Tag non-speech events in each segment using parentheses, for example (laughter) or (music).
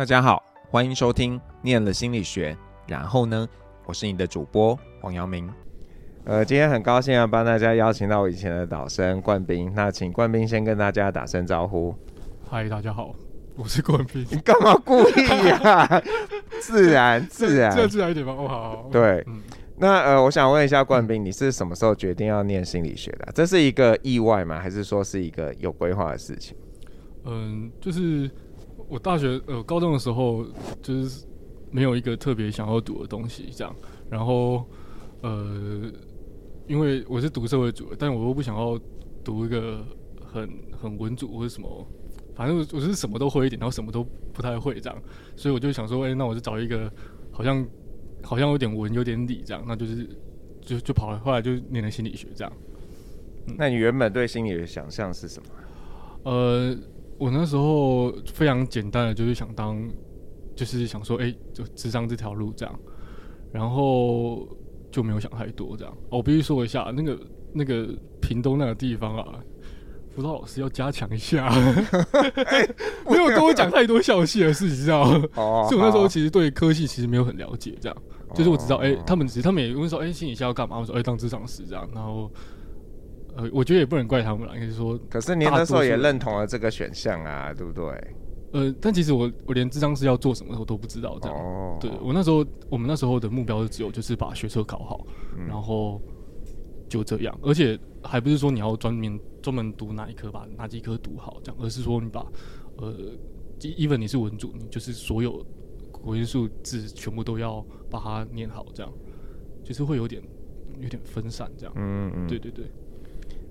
大家好，欢迎收听《念了心理学》，然后呢，我是你的主播黄阳明。呃，今天很高兴啊帮大家邀请到我以前的导生冠斌，那请冠斌先跟大家打声招呼。嗨，大家好，我是冠斌。你 (laughs) 干嘛故意呀、啊？(laughs) 自然，自然，这自然一点吧。哦，好，好。对，嗯、那呃，我想问一下冠斌，你是什么时候决定要念心理学的、啊？这是一个意外吗？还是说是一个有规划的事情？嗯，就是。我大学呃高中的时候就是没有一个特别想要读的东西这样，然后呃因为我是读社会组的，但我又不想要读一个很很文组或者什么，反正我就是什么都会一点，然后什么都不太会这样，所以我就想说，哎、欸，那我就找一个好像好像有点文有点理这样，那就是就就跑了，后来就念了心理学这样。嗯、那你原本对心理的想象是什么？呃。我那时候非常简单的，就是想当，就是想说，哎、欸，就智商这条路这样，然后就没有想太多这样。我必须说一下，那个那个屏东那个地方啊，辅导老师要加强一下，没有跟我讲太多校系的事情，知道吗？哦，所以我那时候其实对科系其实没有很了解，这样，就是我知道，哎、欸，他们其实他们也问说，哎、欸，心理系要干嘛？我说，哎、欸，当职场师这样，然后。呃，我觉得也不能怪他们了，应该是说，可是你那时候也认同了这个选项啊，对不对？呃，但其实我我连智商是要做什么我都不知道，这样。哦。对，我那时候，我们那时候的目标是只有就是把学车考好，嗯、然后就这样，而且还不是说你要专门专门读哪一科，把哪几科读好这样，而是说你把呃，even 你是文组，你就是所有国英数字全部都要把它念好，这样，就是会有点有点分散这样。嗯嗯。对对对。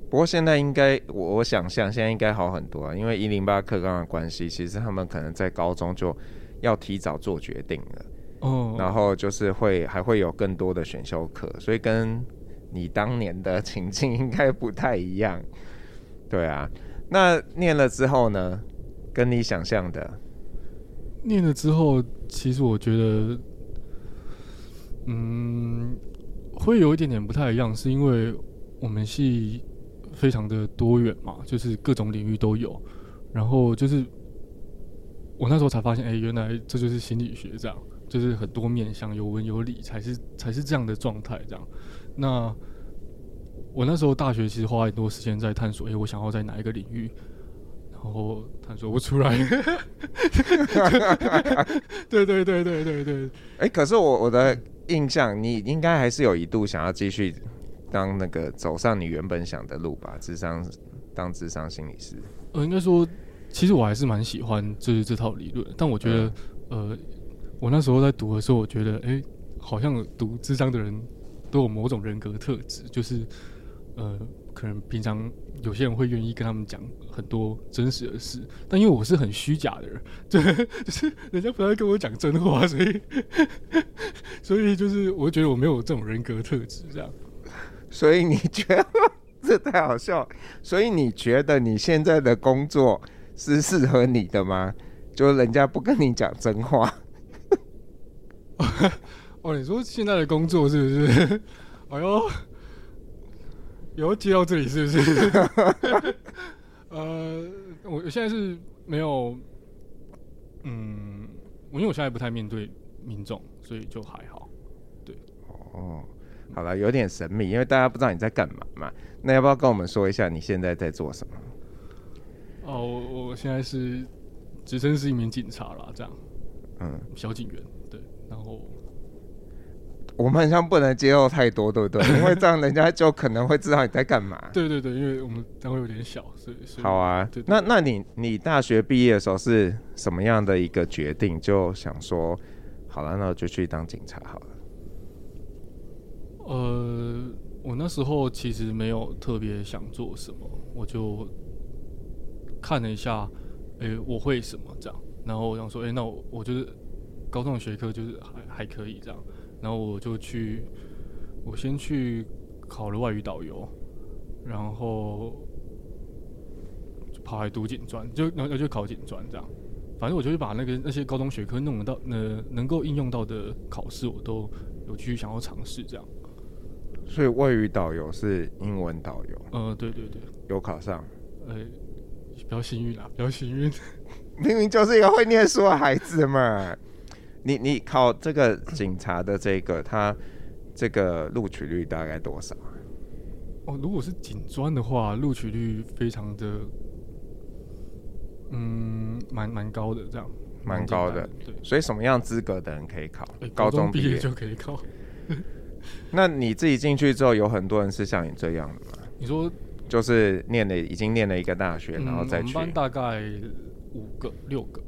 不过现在应该，我我想象现在应该好很多啊，因为一零八课纲的关系，其实他们可能在高中就要提早做决定了，哦，然后就是会还会有更多的选修课，所以跟你当年的情境应该不太一样，对啊。那念了之后呢，跟你想象的，念了之后，其实我觉得，嗯，会有一点点不太一样，是因为我们系。非常的多元嘛，就是各种领域都有。然后就是我那时候才发现，哎、欸，原来这就是心理学，这样就是很多面向，有文有理，才是才是这样的状态。这样，那我那时候大学其实花很多时间在探索，哎、欸，我想要在哪一个领域，然后探索不出来。(laughs) 对对对对对对。哎、欸，可是我我的印象，你应该还是有一度想要继续。当那个走上你原本想的路吧，智商当智商心理师。呃，应该说，其实我还是蛮喜欢就是这套理论，但我觉得，嗯、呃，我那时候在读的时候，我觉得，哎、欸，好像读智商的人都有某种人格特质，就是，呃，可能平常有些人会愿意跟他们讲很多真实的事，但因为我是很虚假的人，对，(laughs) 就是人家不太跟我讲真话，所以，(laughs) 所以就是我觉得我没有这种人格特质，这样。所以你觉得这太好笑？所以你觉得你现在的工作是适合你的吗？就人家不跟你讲真话。(laughs) 哦，你说现在的工作是不是？(laughs) 哎呦，有接到这里是不是？(laughs) 呃，我现在是没有，嗯，我因为我现在不太面对民众，所以就还好。对，哦。好了，有点神秘，因为大家不知道你在干嘛嘛。那要不要跟我们说一下你现在在做什么？哦，我我现在是职称是一名警察啦，这样，嗯，小警员，对。然后我们好像不能接受太多，对不对？(laughs) 因为这样人家就可能会知道你在干嘛。对对对，因为我们单位有点小，所以，好啊。对，那那你你大学毕业的时候是什么样的一个决定？就想说，好了，那我就去当警察好了。呃，我那时候其实没有特别想做什么，我就看了一下，哎、我会什么这样，然后我想说，哎、那我我就是高中的学科就是还还可以这样，然后我就去，我先去考了外语导游，然后就跑来读警专，就然后就考警专这样，反正我就是把那个那些高中学科弄到呃能够应用到的考试，我都有去想要尝试这样。所以外语导游是英文导游，嗯，对对对，有考上，呃、欸，比较幸运啦，比较幸运。(laughs) 明明就是一个会念书的孩子嘛。你你考这个警察的这个，他这个录取率大概多少？哦，如果是警专的话，录取率非常的，嗯，蛮蛮高的，这样。蛮高的，对。所以什么样资格的人可以考？欸、高中毕业就可以考。那你自己进去之后，有很多人是像你这样的吗？你说，就是念了，已经念了一个大学，嗯、然后再去。我们班大概五个、六个。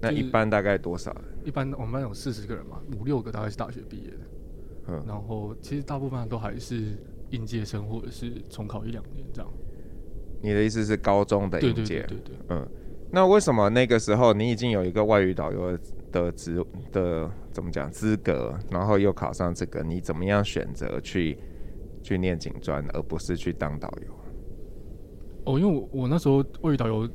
那一般大概多少人？一般我们班有四十个人嘛，五六个大概是大学毕业的。嗯。然后其实大部分都还是应届生，或者是重考一两年这样。你的意思是高中的应届？对对对。嗯。那为什么那个时候你已经有一个外语导游的职的怎么讲资格，然后又考上这个，你怎么样选择去去念警专，而不是去当导游？哦，因为我我那时候外语导游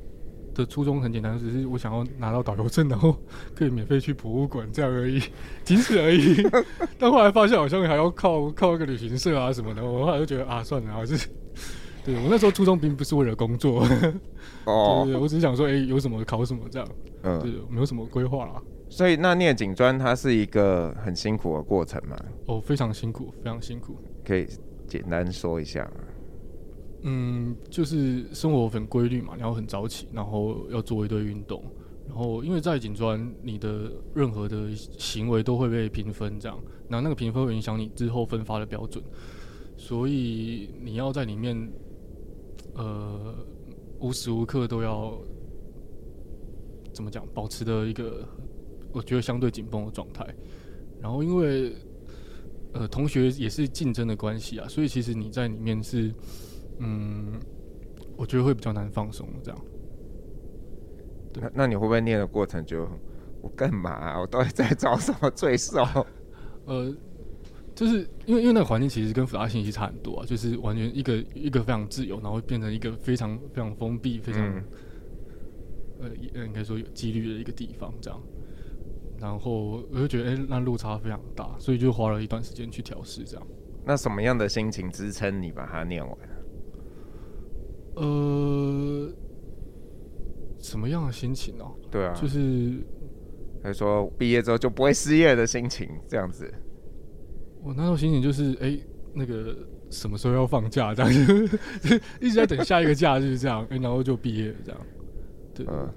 的初衷很简单，只是我想要拿到导游证，然后 (laughs) 可以免费去博物馆这样而已，仅此而已。(laughs) 但后来发现好像还要靠靠一个旅行社啊什么的，我后来就觉得啊，算了，还是。对，我那时候初衷并不是为了工作，(laughs) 哦，对，我只是想说，哎、欸，有什么考什么这样，嗯，对，没有什么规划啦。所以那念警专它是一个很辛苦的过程嘛？哦，非常辛苦，非常辛苦。可以简单说一下吗？嗯，就是生活很规律嘛，然后很早起，然后要做一堆运动，然后因为在警专，你的任何的行为都会被评分，这样，那那个评分会影响你之后分发的标准，所以你要在里面。呃，无时无刻都要怎么讲？保持的一个我觉得相对紧绷的状态。然后因为呃同学也是竞争的关系啊，所以其实你在里面是嗯，我觉得会比较难放松这样。那那你会不会念的过程就我干嘛啊？我到底在找什么罪受？呃。就是因为因为那个环境其实跟复杂信息差很多啊，就是完全一个一个非常自由，然后变成一个非常非常封闭、非常、嗯、呃应该说有几率的一个地方这样。然后我就觉得哎、欸，那落差非常大，所以就花了一段时间去调试这样。那什么样的心情支撑你把它念完？呃，什么样的心情呢、喔？对啊，就是还说毕业之后就不会失业的心情这样子。我那时候心情就是，哎、欸，那个什么时候要放假这样子，(laughs) 一直在等下一个假日这样，哎、欸，然后就毕业了这样。对，嗯，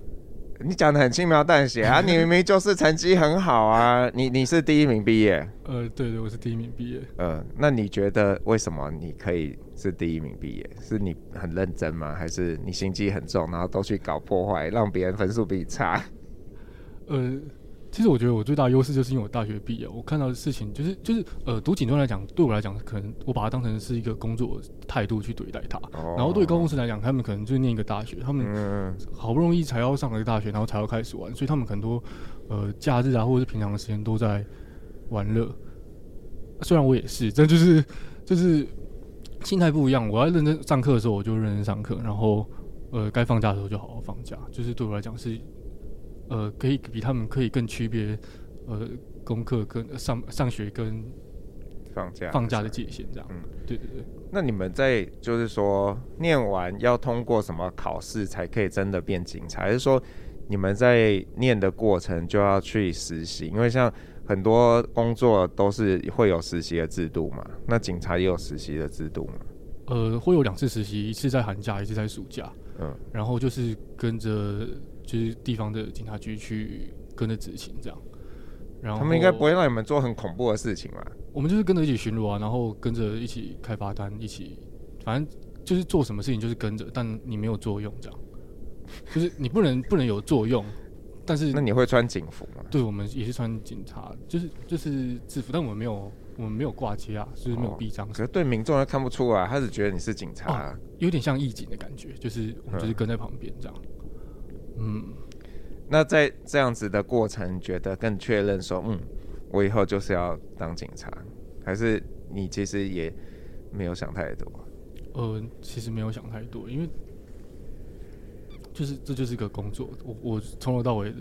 你讲的很轻描淡写啊，(laughs) 你明明就是成绩很好啊，你你是第一名毕业。呃，对对，我是第一名毕业。呃，那你觉得为什么你可以是第一名毕业？是你很认真吗？还是你心机很重，然后都去搞破坏，让别人分数比你差？(laughs) 呃。其实我觉得我最大的优势就是因为我大学毕业，我看到的事情就是就是呃，读警专来讲，对我来讲，可能我把它当成是一个工作态度去对待它。哦、然后对高中生来讲，他们可能就是念一个大学，他们好不容易才要上了一个大学，然后才要开始玩，所以他们很多呃假日啊，或者是平常的时间都在玩乐。虽然我也是，但就是就是心态不一样。我要认真上课的时候，我就认真上课，然后呃该放假的时候就好好放假。就是对我来讲是。呃，可以比他们可以更区别，呃，功课跟上上学跟放假放假的界限这样。嗯，对对对。那你们在就是说念完要通过什么考试才可以真的变警察？还是说你们在念的过程就要去实习？因为像很多工作都是会有实习的制度嘛。那警察也有实习的制度吗？呃，会有两次实习，一次在寒假，一次在暑假。嗯，然后就是跟着。就是地方的警察局去跟着执勤这样，然后他们应该不会让你们做很恐怖的事情吧？我们就是跟着一起巡逻啊，然后跟着一起开罚单，一起反正就是做什么事情就是跟着，但你没有作用这样，就是你不能 (laughs) 不能有作用，但是那你会穿警服吗？对，我们也是穿警察，就是就是制服，但我们没有我们没有挂街啊，就是没有臂章，可是对民众他看不出来，他只觉得你是警察，啊，有点像义警的感觉，就是我们就是跟在旁边这样。嗯，那在这样子的过程，觉得更确认说，嗯，我以后就是要当警察，还是你其实也没有想太多？呃，其实没有想太多，因为就是这就是一个工作，我我从头到尾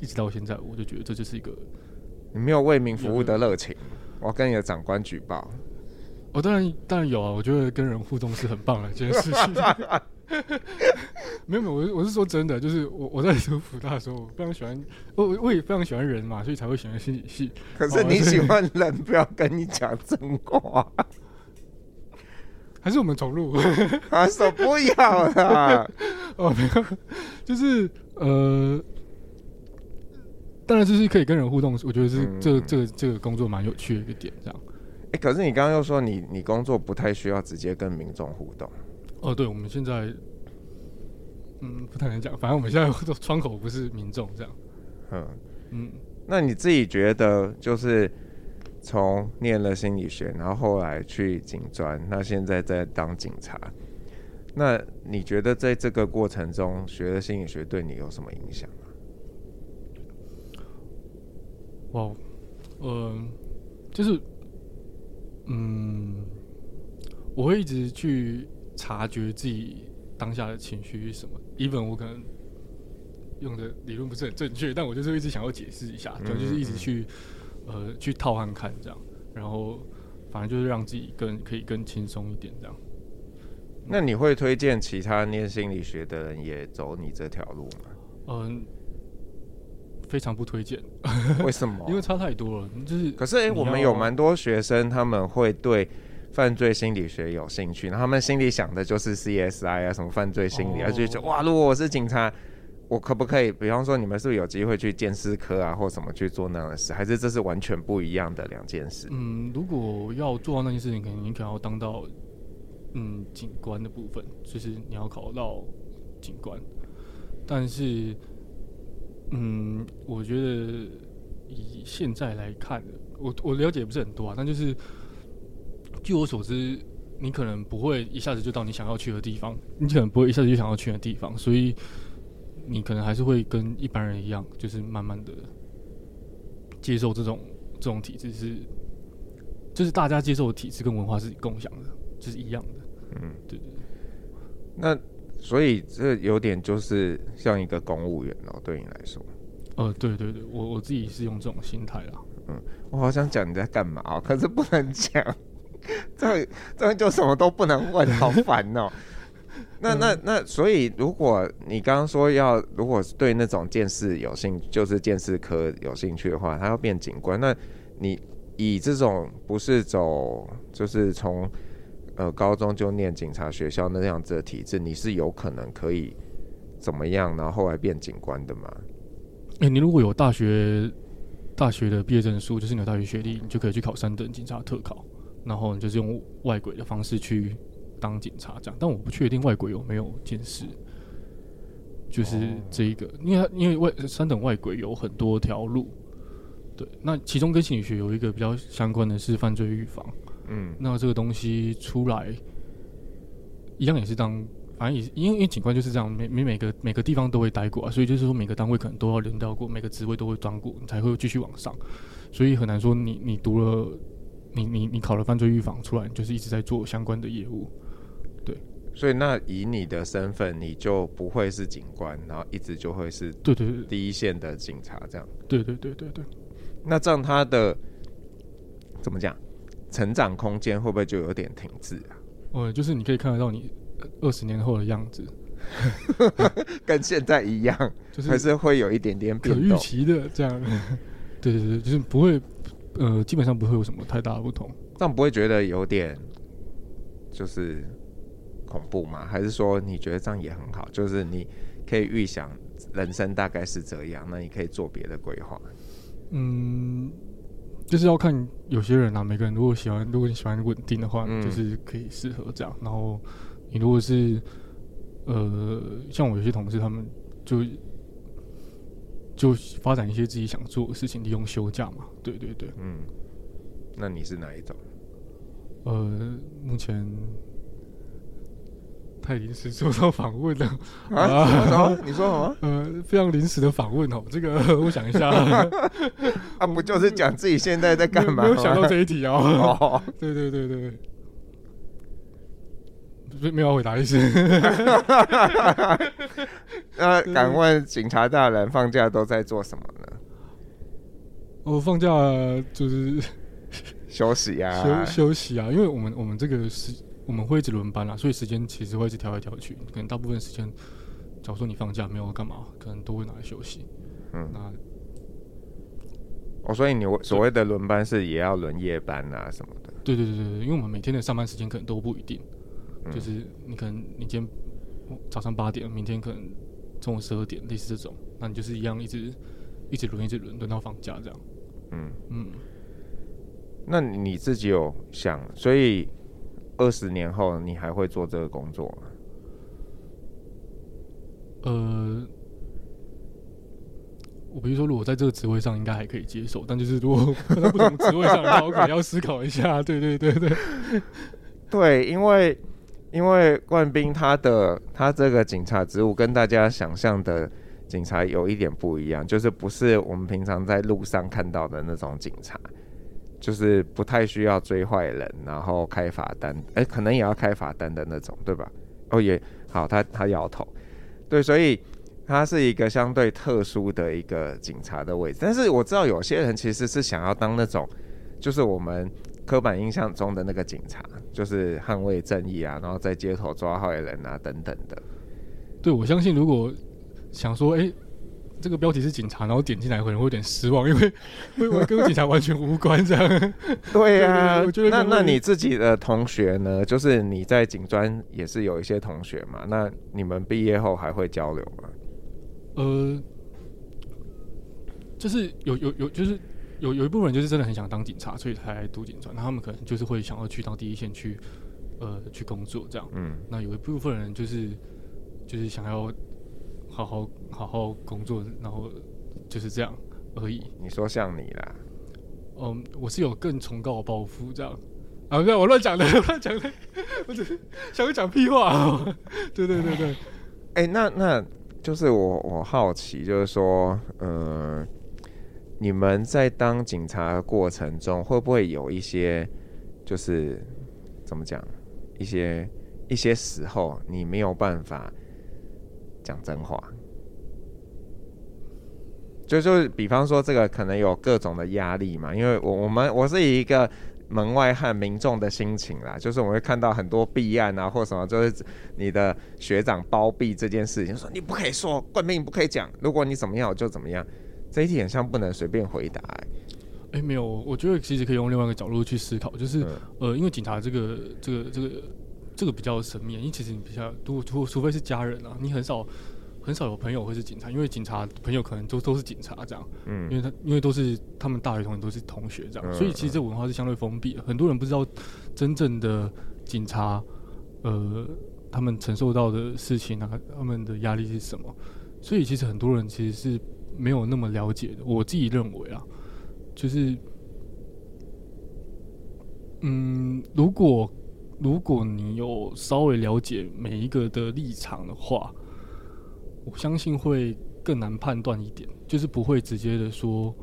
一直到现在，我就觉得这就是一个你没有为民服务的热情，我要跟你的长官举报。我、哦、当然当然有啊，我觉得跟人互动是很棒的一件事情。(laughs) (laughs) 没有没有，我我是说真的，就是我我在读福大的时候，我非常喜欢，我我也非常喜欢人嘛，所以才会喜欢心理系。可是你喜欢人，不要跟你讲真话。还是我们重录？(laughs) 他说不要啦。(laughs) 哦，没有，就是呃，当然就是可以跟人互动，我觉得是这个、这个这个工作蛮有趣的一个点，这样。哎、欸，可是你刚刚又说你你工作不太需要直接跟民众互动。哦，对，我们现在，嗯，不太能讲，反正我们现在 (laughs) 窗口不是民众这样。嗯嗯，那你自己觉得就是？从念了心理学，然后后来去警专，那现在在当警察。那你觉得在这个过程中学的心理学对你有什么影响吗？哇，嗯，就是，嗯，我会一直去察觉自己当下的情绪是什么。even 我可能用的理论不是很正确，但我就是一直想要解释一下，就就是一直去。呃，去套看看这样，然后反正就是让自己更可以更轻松一点这样。那你会推荐其他念心理学的人也走你这条路吗？嗯，非常不推荐。为什么？(laughs) 因为差太多了。就是可是哎、欸，我们有蛮多学生他们会对犯罪心理学有兴趣，然后他们心里想的就是 CSI 啊，什么犯罪心理啊，就觉得哇，如果我是警察。我可不可以，比方说，你们是不是有机会去鉴识科啊，或什么去做那样的事？还是这是完全不一样的两件事？嗯，如果要做到那件事情，可能你可能要当到嗯警官的部分，就是你要考到警官。但是，嗯，我觉得以现在来看，我我了解不是很多啊，但就是据我所知，你可能不会一下子就到你想要去的地方，你可能不会一下子就想要去的地方，所以。你可能还是会跟一般人一样，就是慢慢的接受这种这种体制，是就是大家接受的体制跟文化是共享的，就是一样的。嗯，对对对。那所以这有点就是像一个公务员哦，对你来说。呃，对对对，我我自己是用这种心态啦。嗯，我好想讲你在干嘛哦，可是不能讲，(laughs) 这这就什么都不能问，好烦哦。那那那，所以如果你刚刚说要，如果对那种鉴识有兴，就是鉴识科有兴趣的话，他要变警官，那你以这种不是走，就是从呃高中就念警察学校那样子的体制，你是有可能可以怎么样，然后后来变警官的吗？哎、你如果有大学大学的毕业证书，就是你有大学学历，你就可以去考三等警察特考，然后你就是用外鬼的方式去。当警察这样，但我不确定外鬼有没有鉴识，就是这一个，因为因为外三等外鬼有很多条路，对，那其中跟心理学有一个比较相关的是犯罪预防，嗯，那这个东西出来，一样也是当，反正也是因为因为警官就是这样，每每每个每个地方都会待过啊，所以就是说每个单位可能都要轮到过，每个职位都会当过，你才会继续往上，所以很难说你你读了，你你你考了犯罪预防出来，你就是一直在做相关的业务。对，所以那以你的身份，你就不会是警官，然后一直就会是对对对第一线的警察这样。对对对对对。那这样他的怎么讲，成长空间会不会就有点停滞啊？哦，就是你可以看得到你二十年后的样子，(laughs) 跟现在一样，就是还是会有一点点。可预期的这样。(laughs) 对对对，就是不会，呃，基本上不会有什么太大的不同。这样不会觉得有点，就是。恐怖吗？还是说你觉得这样也很好？就是你可以预想人生大概是这样，那你可以做别的规划。嗯，就是要看有些人啊，每个人如果喜欢，如果你喜欢稳定的话，嗯、就是可以适合这样。然后你如果是呃，像我有些同事，他们就就发展一些自己想做的事情，利用休假嘛。对对对，嗯。那你是哪一种？呃，目前。太临时做到访问了啊，啊！你说什么？(laughs) 呃，非常临时的访问哦。这个我想一下，(laughs) 啊，不就是讲自己现在在干嘛？没有想到这一题哦。哦 (laughs) 对对对对对，没有要回答意思。那敢问警察大人放假都在做什么呢？我放假就是 (laughs) 休息啊，(laughs) 休休息啊，因为我们我们这个时。我们会一直轮班啦，所以时间其实会一直调来调去。可能大部分时间，假如说你放假没有干嘛，可能都会拿来休息。嗯，那哦，所以你所谓的轮班是也要轮夜班啊什么的？对对对对，因为我们每天的上班时间可能都不一定，嗯、就是你可能你今天早上八点，明天可能中午十二点，类似这种，那你就是一样一直一直轮一直轮，轮到放假这样。嗯嗯，那你自己有想，所以二十年后你还会做这个工作吗？呃。我比如说，如果在这个职位上，应该还可以接受。但就是如果 (laughs) 在不同职位上的话，我可能要思考一下。对对对对，对，因为因为冠斌他的他这个警察职务跟大家想象的警察有一点不一样，就是不是我们平常在路上看到的那种警察，就是不太需要追坏人，然后开罚单，哎、可能也要开罚单的那种，对吧？哦也好，他他摇头，对，所以。他是一个相对特殊的一个警察的位置，但是我知道有些人其实是想要当那种，就是我们刻板印象中的那个警察，就是捍卫正义啊，然后在街头抓坏人啊等等的。对，我相信如果想说，哎、欸，这个标题是警察，然后点进来可能会有点失望，因为因为跟警察完全无关这样。(laughs) 对呀、啊，我觉得那那你自己的同学呢？就是你在警专也是有一些同学嘛？那你们毕业后还会交流吗？呃，就是有有有，就是有有一部分人就是真的很想当警察，所以才来读警专。那他们可能就是会想要去到第一线去，呃，去工作这样。嗯。那有一部分人就是就是想要好好好好工作，然后就是这样而已。你说像你啦？嗯，我是有更崇高的抱负这样。啊，不是我乱讲的，(laughs) 乱讲的，我只是想讲屁话。(laughs) 对对对对。哎、欸，那那。就是我，我好奇，就是说，呃，你们在当警察的过程中，会不会有一些，就是怎么讲，一些一些时候，你没有办法讲真话？就就比方说，这个可能有各种的压力嘛，因为我我们我是以一个。门外汉民众的心情啦，就是我会看到很多弊案啊，或什么，就是你的学长包庇这件事情，说你不可以说，冠斌不可以讲，如果你怎么样，我就怎么样。这一点上不能随便回答、欸。哎、欸，没有，我觉得其实可以用另外一个角度去思考，就是、嗯、呃，因为警察这个这个这个这个比较神秘，因为其实你比较除除除非是家人啊，你很少。很少有朋友会是警察，因为警察朋友可能都都是警察这样，嗯，因为他因为都是他们大学同学都是同学这样，嗯、所以其实这文化是相对封闭的，很多人不知道真正的警察，呃，他们承受到的事情啊，他们的压力是什么，所以其实很多人其实是没有那么了解的。我自己认为啊，就是，嗯，如果如果你有稍微了解每一个的立场的话。我相信会更难判断一点，就是不会直接的说，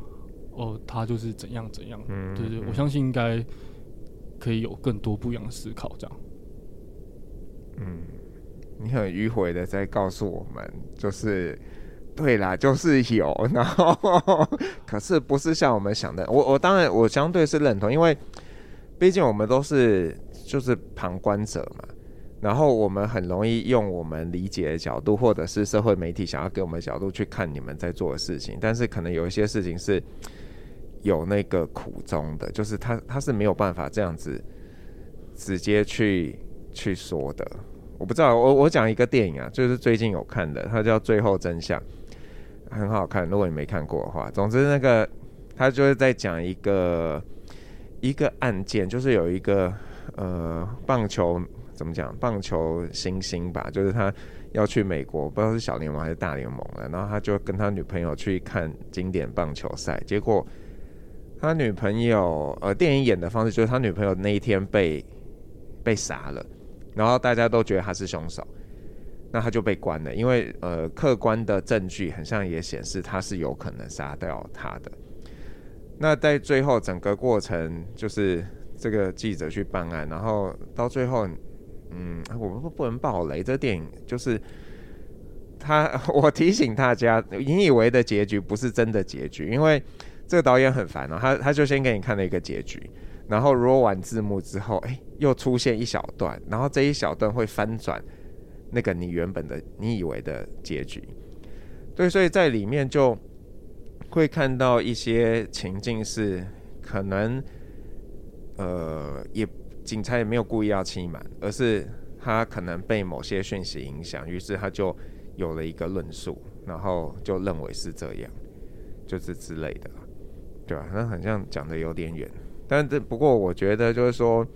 哦，他就是怎样怎样。嗯，对对，我相信应该可以有更多不一样的思考，这样。嗯，你很迂回的在告诉我们，就是对啦，(laughs) 就是有，然后可是不是像我们想的。(laughs) 我我当然我相对是认同，因为毕竟我们都是就是旁观者嘛。然后我们很容易用我们理解的角度，或者是社会媒体想要给我们的角度去看你们在做的事情，但是可能有一些事情是有那个苦衷的，就是他他是没有办法这样子直接去去说的。我不知道，我我讲一个电影啊，就是最近有看的，它叫《最后真相》，很好看。如果你没看过的话，总之那个他就是在讲一个一个案件，就是有一个呃棒球。怎么讲？棒球新星吧，就是他要去美国，不知道是小联盟还是大联盟了。然后他就跟他女朋友去看经典棒球赛，结果他女朋友呃，电影演的方式就是他女朋友那一天被被杀了，然后大家都觉得他是凶手，那他就被关了，因为呃，客观的证据很像也显示他是有可能杀掉他的。那在最后整个过程，就是这个记者去办案，然后到最后。嗯，我们不不能爆雷。这电影就是他，(laughs) 我提醒大家，你以为的结局不是真的结局，因为这个导演很烦哦。他他就先给你看了一个结局，然后 roll 完字幕之后，哎，又出现一小段，然后这一小段会翻转那个你原本的你以为的结局。对，所以在里面就会看到一些情境是可能，呃，也警察也没有故意要欺瞒，而是他可能被某些讯息影响，于是他就有了一个论述，然后就认为是这样，就是之类的，对吧？那好像讲的有点远。但这不过，我觉得就是说，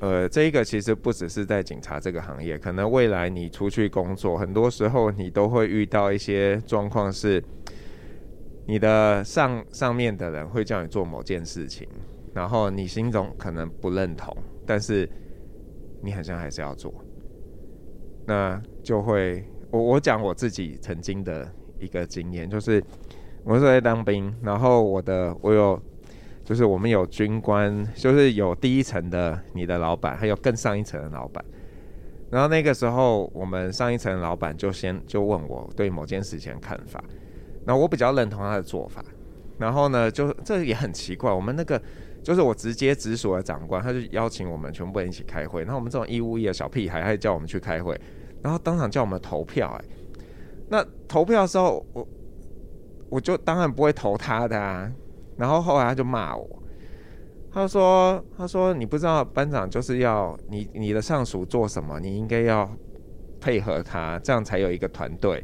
呃，这一个其实不只是在警察这个行业，可能未来你出去工作，很多时候你都会遇到一些状况，是你的上上面的人会叫你做某件事情，然后你心中可能不认同，但是你好像还是要做，那就会我我讲我自己曾经的一个经验，就是我是在当兵，然后我的我有。就是我们有军官，就是有第一层的你的老板，还有更上一层的老板。然后那个时候，我们上一层的老板就先就问我对某件事情的看法。然后我比较认同他的做法。然后呢，就这也很奇怪，我们那个就是我直接直属的长官，他就邀请我们全部人一起开会。然后我们这种义务役的小屁孩，还叫我们去开会，然后当场叫我们投票。哎，那投票的时候，我我就当然不会投他的啊。然后后来他就骂我，他说：“他说你不知道班长就是要你你的上属做什么，你应该要配合他，这样才有一个团队。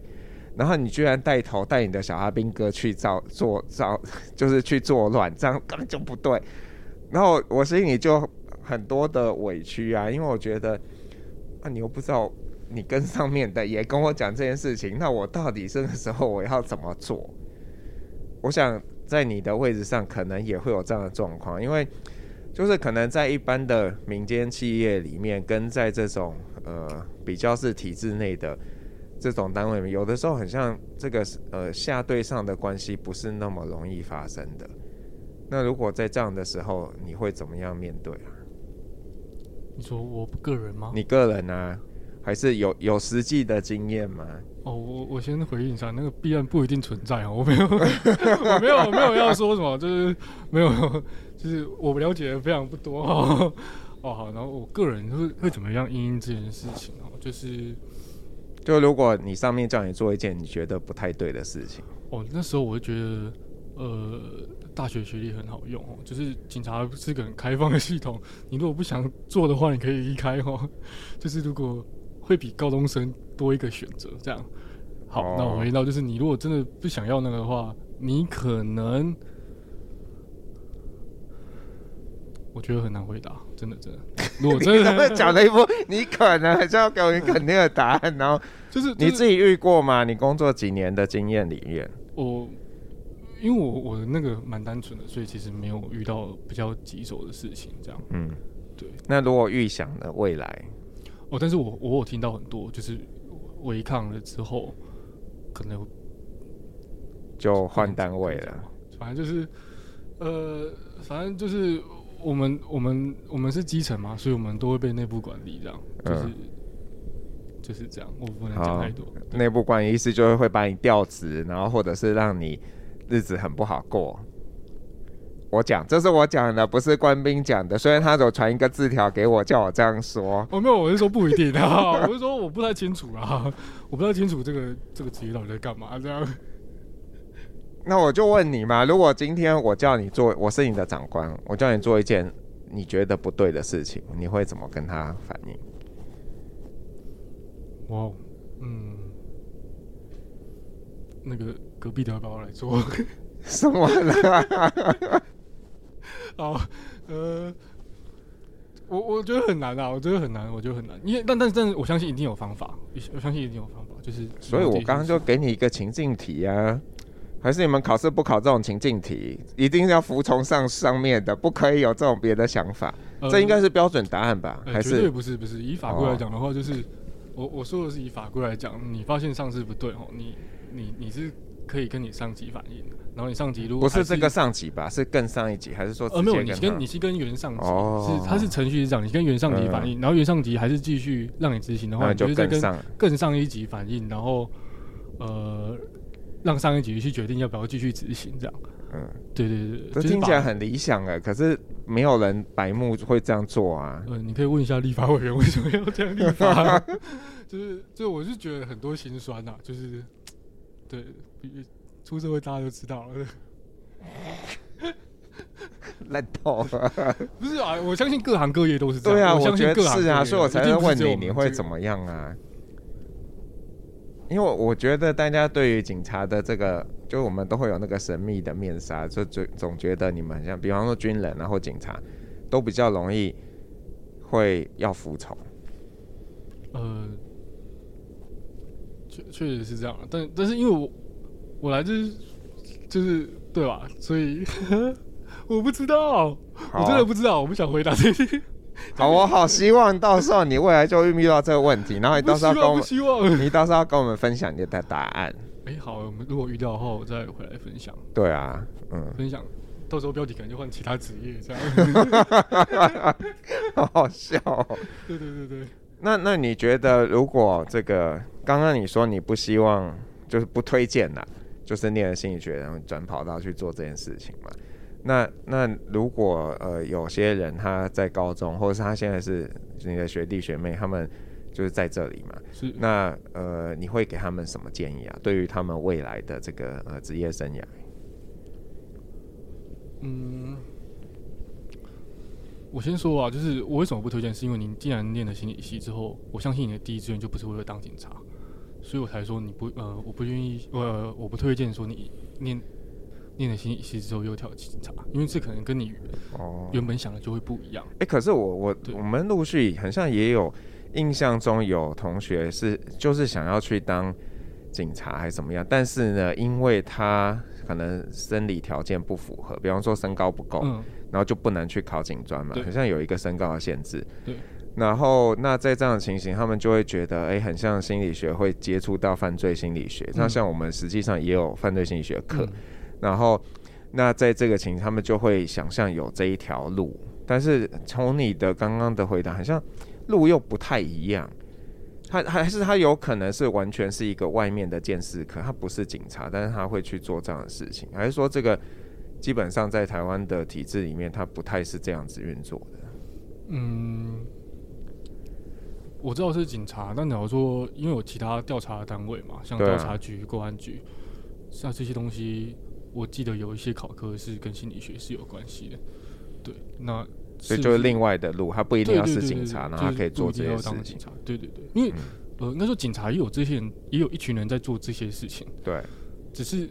然后你居然带头带你的小阿兵哥去造作造，(laughs) 就是去作乱，这样根本就不对。然后我心里就很多的委屈啊，因为我觉得啊，你又不知道你跟上面的也跟我讲这件事情，那我到底这个时候我要怎么做？我想。”在你的位置上，可能也会有这样的状况，因为就是可能在一般的民间企业里面，跟在这种呃比较是体制内的这种单位里面，有的时候很像这个呃下对上的关系不是那么容易发生的。那如果在这样的时候，你会怎么样面对啊？你说我个人吗？你个人啊？还是有有实际的经验吗？哦，我我先回应一下，那个弊案不一定存在哦，我没有，(laughs) 我没有，我没有要说什么，就是没有，就是我了解的非常不多哦。(laughs) 哦，好，然后我个人会会怎么样因应这件事情哦？就是，就如果你上面叫你做一件你觉得不太对的事情，哦，那时候我就觉得，呃，大学学历很好用哦，就是警察是个很开放的系统，你如果不想做的话，你可以离开哦。(laughs) 就是如果。会比高中生多一个选择，这样。好，oh. 那我回到就是，你如果真的不想要那个的话，你可能，我觉得很难回答，真的真的。(laughs) 如果真的讲了一波，你可能还是要给我一个肯定的答案，然后就是你自己遇过吗？你工作几年的经验里面，我因为我我的那个蛮单纯的，所以其实没有遇到比较棘手的事情，这样。嗯，对。那如果预想的未来？哦，但是我我有听到很多，就是违抗了之后，可能就换单位了。反正就是，呃，反正就是我们我们我们是基层嘛，所以我们都会被内部管理，这样就是、嗯、就是这样。我不能讲太多。内部管理意思就是会把你调职，然后或者是让你日子很不好过。我讲，这是我讲的，不是官兵讲的。虽然他有传一个字条给我，叫我这样说。哦，没有，我是说不一定啊。我是说我不太清楚啊，(laughs) 我不太清楚这个这个职业到底在干嘛这样。那我就问你嘛，如果今天我叫你做，我是你的长官，我叫你做一件你觉得不对的事情，你会怎么跟他反应？哇，嗯，那个隔壁的要不要来做？(laughs) 什么了？(laughs) 哦，呃，我我觉得很难啊，我觉得很难，我觉得很难，因为但但是但是我相信一定有方法，我相信一定有方法，就是所以我刚刚就给你一个情境题啊，还是你们考试不考这种情境题，一定要服从上上面的，不可以有这种别的想法，呃、这应该是标准答案吧？还是、呃、不是不是？以法规来讲的话，就是、哦、我我说的是以法规来讲，你发现上司不对哦，你你你是可以跟你上级反映。然后你上级如果不是这个上级吧，是更上一级，还是说呃没有，你跟你是跟原上级，哦、是他是程序是这样，你跟原上级反映，嗯、然后原上级还是继续让你执行的话，你就再跟更上一级反映，然后呃让上一级去决定要不要继续执行这样。嗯，对对对，这听起来很理想哎，可是没有人白目会这样做啊。嗯、呃，你可以问一下立法委员为什么要这样立法，(laughs) 就是就我是觉得很多心酸呐、啊，就是对，出社会大家都知道了。(laughs) 烂透了，不是啊，我相信各行各业都是这样。对啊，我相信各行各业是啊，所以我才会问你，你会怎么样啊？因为我觉得大家对于警察的这个，就我们都会有那个神秘的面纱，就总总觉得你们像，比方说军人，然后警察，都比较容易会要服从。呃，确确实是这样，但但是因为我我来就是就是对吧？所以 (laughs) 我不知道，我真的不知道，我不想回答这些。好，我好希望到时候你未来就会遇到这个问题，然后你到时候跟我们，你到时候要跟我们分享你的答案。哎、欸，好，我们如果遇到的话，我再回来分享。对啊，嗯，分享，到时候标题可能就换其他职业这样。(laughs) 好好笑、喔。对对对对。那那你觉得，如果这个刚刚你说你不希望，就是不推荐的，就是念了心理学然后转跑道去做这件事情嘛？那那如果呃有些人他在高中，或者是他现在是你的学弟学妹，他们就是在这里嘛，是那呃你会给他们什么建议啊？对于他们未来的这个呃职业生涯？嗯，我先说啊，就是我为什么不推荐，是因为您既然念了心理系之后，我相信你的第一志愿就不是为了当警察，所以我才说你不呃我不愿意呃我不推荐说你念。念了心理系之后又跳警察，因为这可能跟你哦原本想的就会不一样。哎、欸，可是我我我们陆续好像也有印象中有同学是就是想要去当警察还是怎么样，但是呢，因为他可能生理条件不符合，比方说身高不够，嗯，然后就不能去考警专嘛，好像有一个身高的限制。对。然后那在这样的情形，他们就会觉得，哎、欸，很像心理学会接触到犯罪心理学。那、嗯、像我们实际上也有犯罪心理学课。嗯然后，那在这个情形，他们就会想象有这一条路，但是从你的刚刚的回答，好像路又不太一样。他还是他有可能是完全是一个外面的监视科，他不是警察，但是他会去做这样的事情，还是说这个基本上在台湾的体制里面，他不太是这样子运作的？嗯，我知道是警察，但你要说，因为有其他调查单位嘛，像调查局、公安局，像这些东西。我记得有一些考科是跟心理学是有关系的，对，那所以就是另外的路，他不一定要是警察，然后他可以做这些事情。对对对，因为、嗯、呃，应该说警察也有这些人，也有一群人在做这些事情。对，只是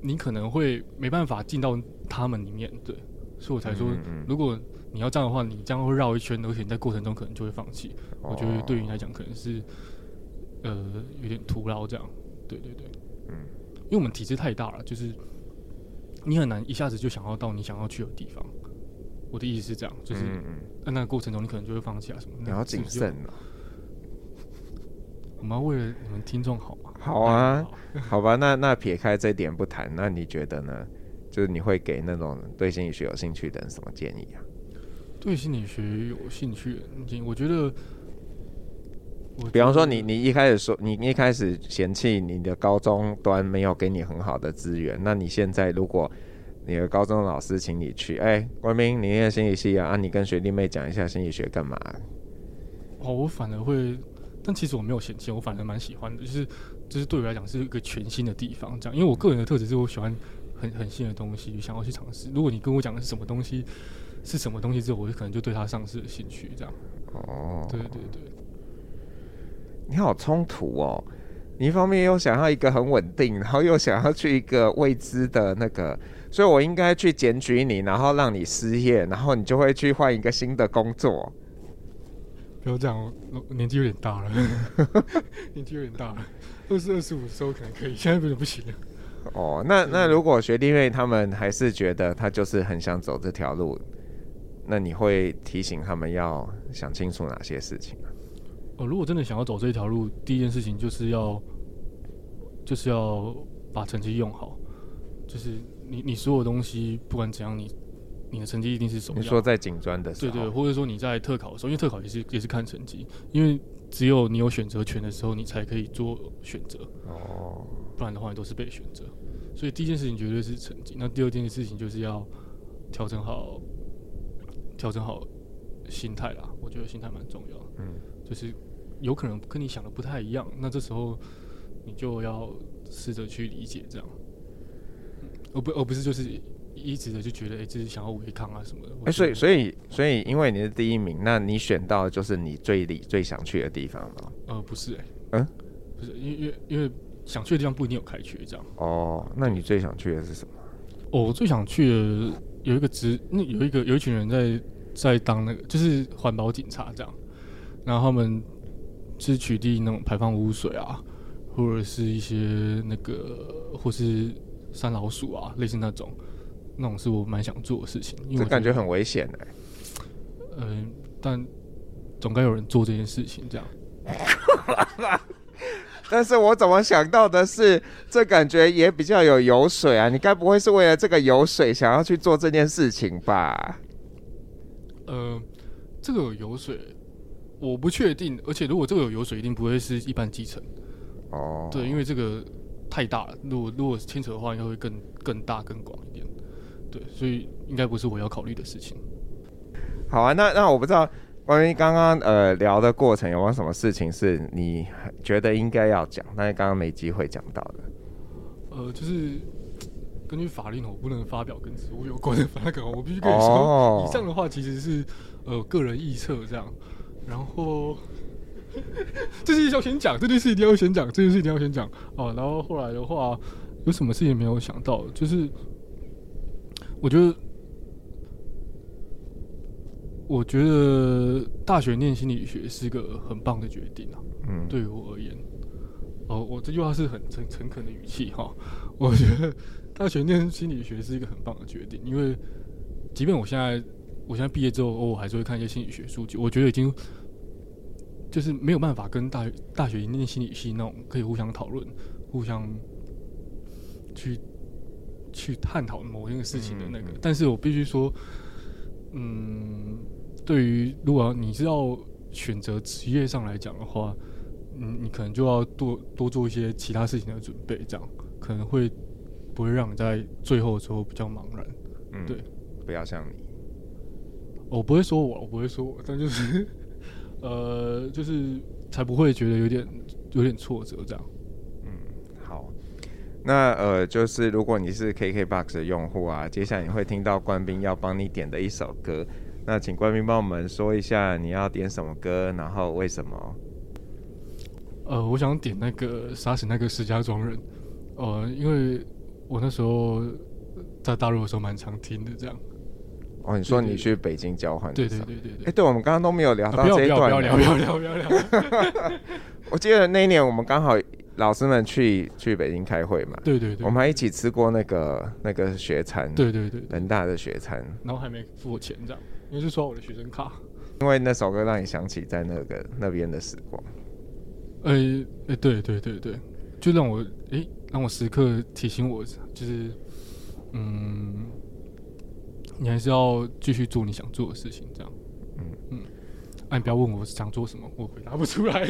你可能会没办法进到他们里面，对，所以我才说，嗯嗯。如果你要这样的话，你这样会绕一圈，而且你在过程中可能就会放弃。哦、我觉得对于你来讲，可能是呃有点徒劳这样。对对对，嗯。因为我们体制太大了，就是你很难一下子就想要到你想要去的地方。我的意思是这样，就是在那个过程中，你可能就会放弃啊什么。你要谨慎了。我们要为了你们听众好吗？好啊，好吧。那那撇开这点不谈，那你觉得呢？就是你会给那种对心理学有兴趣的人什么建议啊？对心理学有兴趣我觉得。比方说，你你一开始说你一开始嫌弃你的高中端没有给你很好的资源，那你现在如果你的高中老师请你去，哎、欸，关明，你念心理系啊，啊，你跟学弟妹讲一下心理学干嘛？哦，我反而会，但其实我没有嫌弃，我反而蛮喜欢的，就是就是对我来讲是一个全新的地方，这样，因为我个人的特质是我喜欢很很新的东西，想要去尝试。如果你跟我讲的是什么东西，是什么东西之后，我就可能就对它丧失了兴趣，这样。哦，对对对。你好冲突哦！你一方面又想要一个很稳定，然后又想要去一个未知的那个，所以我应该去检举你，然后让你失业，然后你就会去换一个新的工作。不要这样，我年纪有点大了，年纪有点大了，二十二十五的时候可能可以，现在有点不行了。哦，那那如果学弟妹他们还是觉得他就是很想走这条路，那你会提醒他们要想清楚哪些事情？哦，如果真的想要走这条路，第一件事情就是要，就是要把成绩用好。就是你你所有东西不管怎样，你你的成绩一定是首要。你说在警专的时候，对对，或者说你在特考的时候，因为特考也是也是看成绩，因为只有你有选择权的时候，你才可以做选择。哦，不然的话你都是被选择。所以第一件事情绝对是成绩。那第二件事情就是要调整好，调整好心态啦。我觉得心态蛮重要的。嗯，就是有可能跟你想的不太一样，那这时候你就要试着去理解这样，而不而不是就是一直的就觉得哎，这、欸、是想要违抗啊什么的。哎、欸，所以所以所以，因为你是第一名，那你选到的就是你最理最想去的地方吗？呃，不是、欸，哎，嗯，不是，因为因为因为。想去的地方不一定有开学，这样。哦，那你最想去的是什么？哦，我最想去的有一个职，那有一个有一群人在在当那个，就是环保警察这样。然后他们是取缔那种排放污水啊，或者是一些那个，或是山老鼠啊，类似那种，那种是我蛮想做的事情。因为这感觉很危险哎。嗯、呃，但总该有人做这件事情，这样。(laughs) 但是我怎么想到的是，这感觉也比较有油水啊！你该不会是为了这个油水想要去做这件事情吧？呃，这个有油水，我不确定。而且如果这个有油水，一定不会是一般基层。哦，对，因为这个太大了。如果如果牵扯的话，应该会更更大、更广一点。对，所以应该不是我要考虑的事情。好啊，那那我不知道。关于刚刚呃聊的过程，有没有什么事情是你觉得应该要讲，但是刚刚没机会讲到的？呃，就是根据法令，我不能发表跟职务有关的发稿，我必须跟你说，以上的话其实是呃个人臆测这样。然后这件事要先讲，这件事一定要先讲，这件事一定要先讲哦。然后后来的话，有什么事情没有想到？就是我觉得。我觉得大学念心理学是个很棒的决定啊。嗯，对于我而言，哦，我这句话是很诚诚恳的语气哈。(laughs) 我觉得大学念心理学是一个很棒的决定，因为即便我现在我现在毕业之后，我还是会看一些心理学书籍。我觉得已经就是没有办法跟大学大学念心理系那种可以互相讨论、互相去去探讨某一个事情的那个。嗯嗯，但是我必须说。嗯，对于如果你是要选择职业上来讲的话，嗯，你可能就要多多做一些其他事情的准备，这样可能会不会让你在最后的时候比较茫然。嗯，对，不要像你，我不会说我，我不会说我，但就是呃，就是才不会觉得有点有点挫折这样。那呃，就是如果你是 KKBOX 的用户啊，接下来你会听到官兵要帮你点的一首歌。那请官兵帮我们说一下你要点什么歌，然后为什么？呃，我想点那个杀死那个石家庄人。呃，因为我那时候在大陆的时候蛮常听的，这样。哦，你说你去北京交换？对对对对对。哎、欸，对，我们刚刚都没有聊到这一段。不要聊，不要聊，不要聊，不要聊。(laughs) 我记得那一年我们刚好。老师们去去北京开会嘛？对对对，我们还一起吃过那个那个学餐，对对对，人大的学餐，然后还没付我钱这样，因为是刷我的学生卡。因为那首歌让你想起在那个那边的时光。哎哎、对对对对，就让我哎、欸、让我时刻提醒我，就是嗯，你还是要继续做你想做的事情，这样。嗯嗯。你不要问我想做什么，我回答不出来。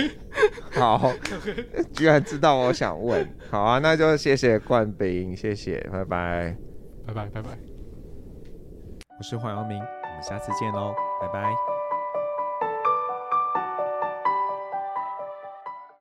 好，(laughs) 居然知道我想问。好啊，那就谢谢冠斌，谢谢，拜拜，拜拜，拜拜。我是黄耀明，我们下次见喽，拜拜。